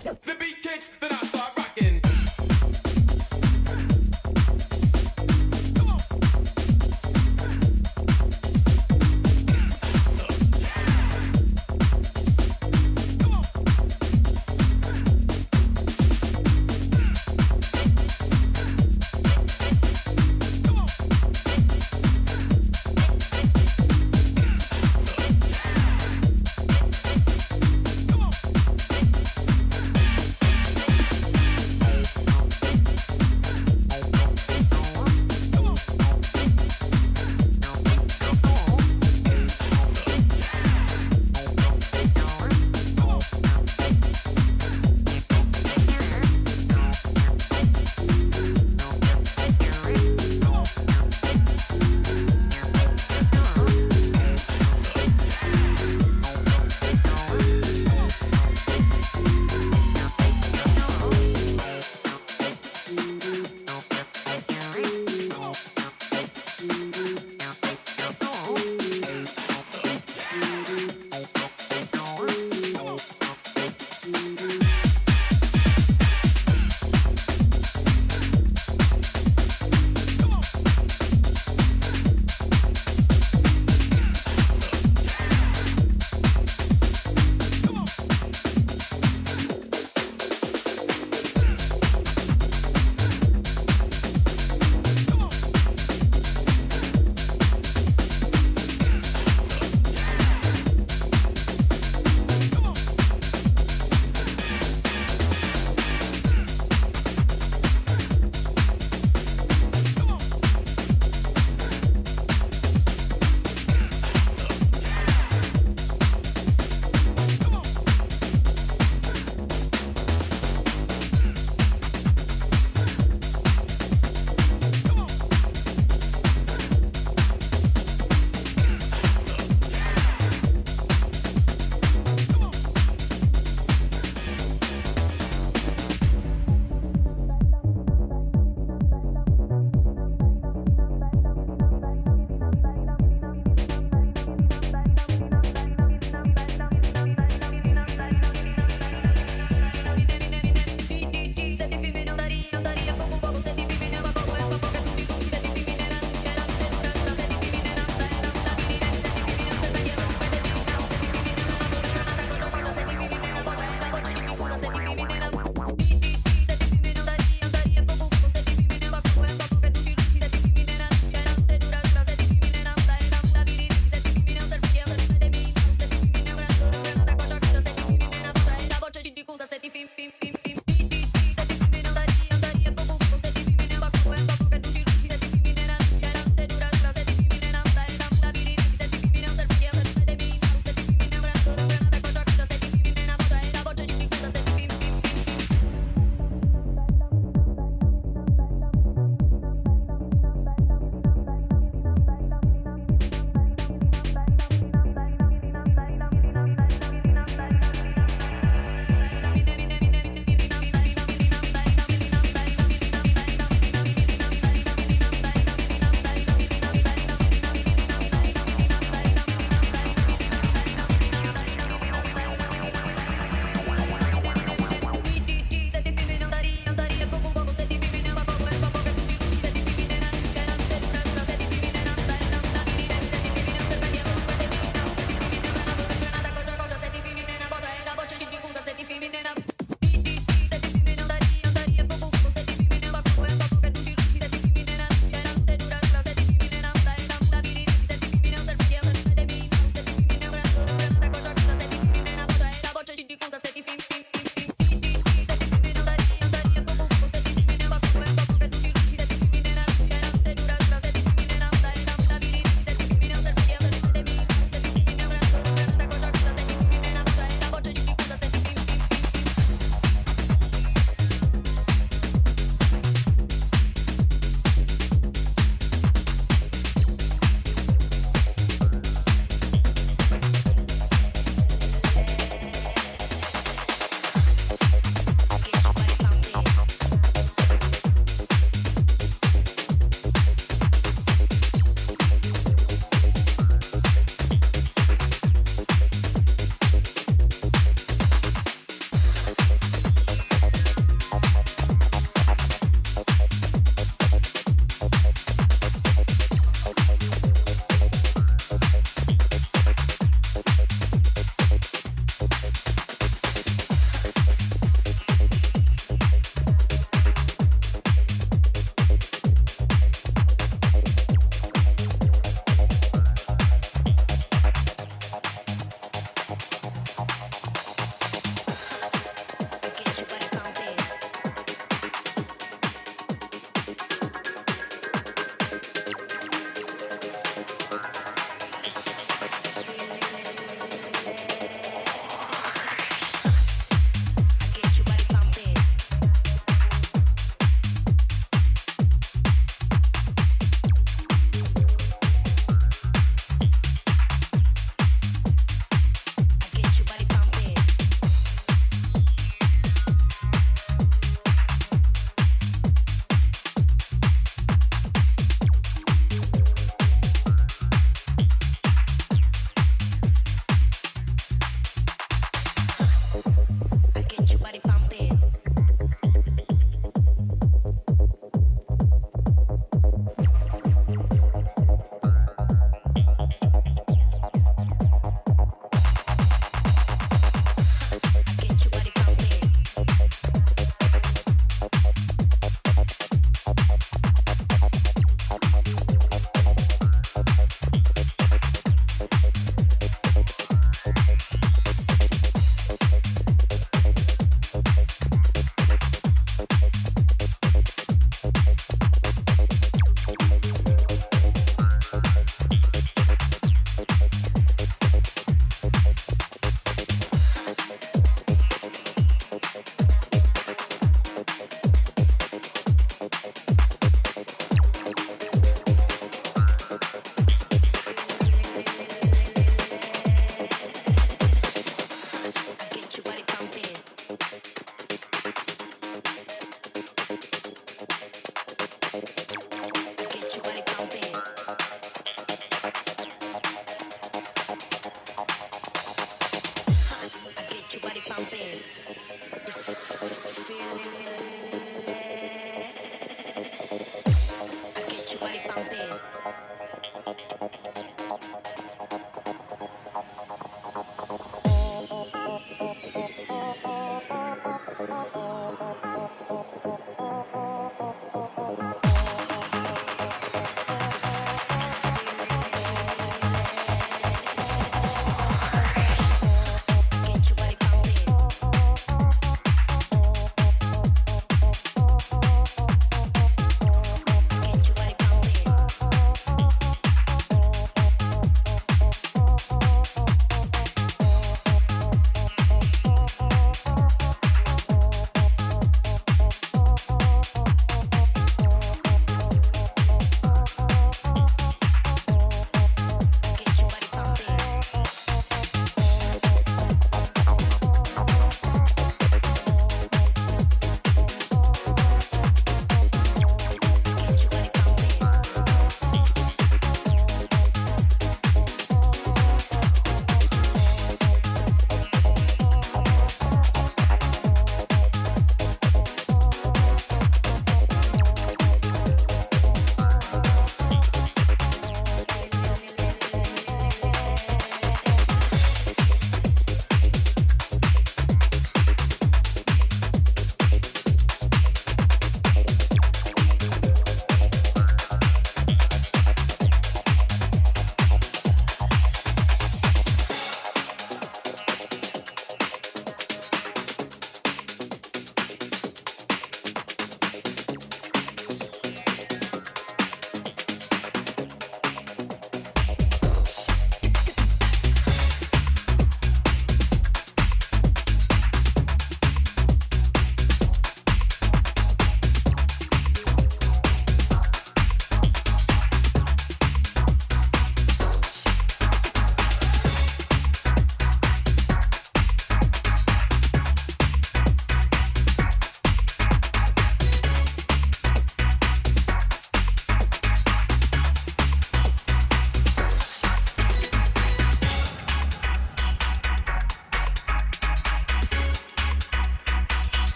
The beat kicks, then I start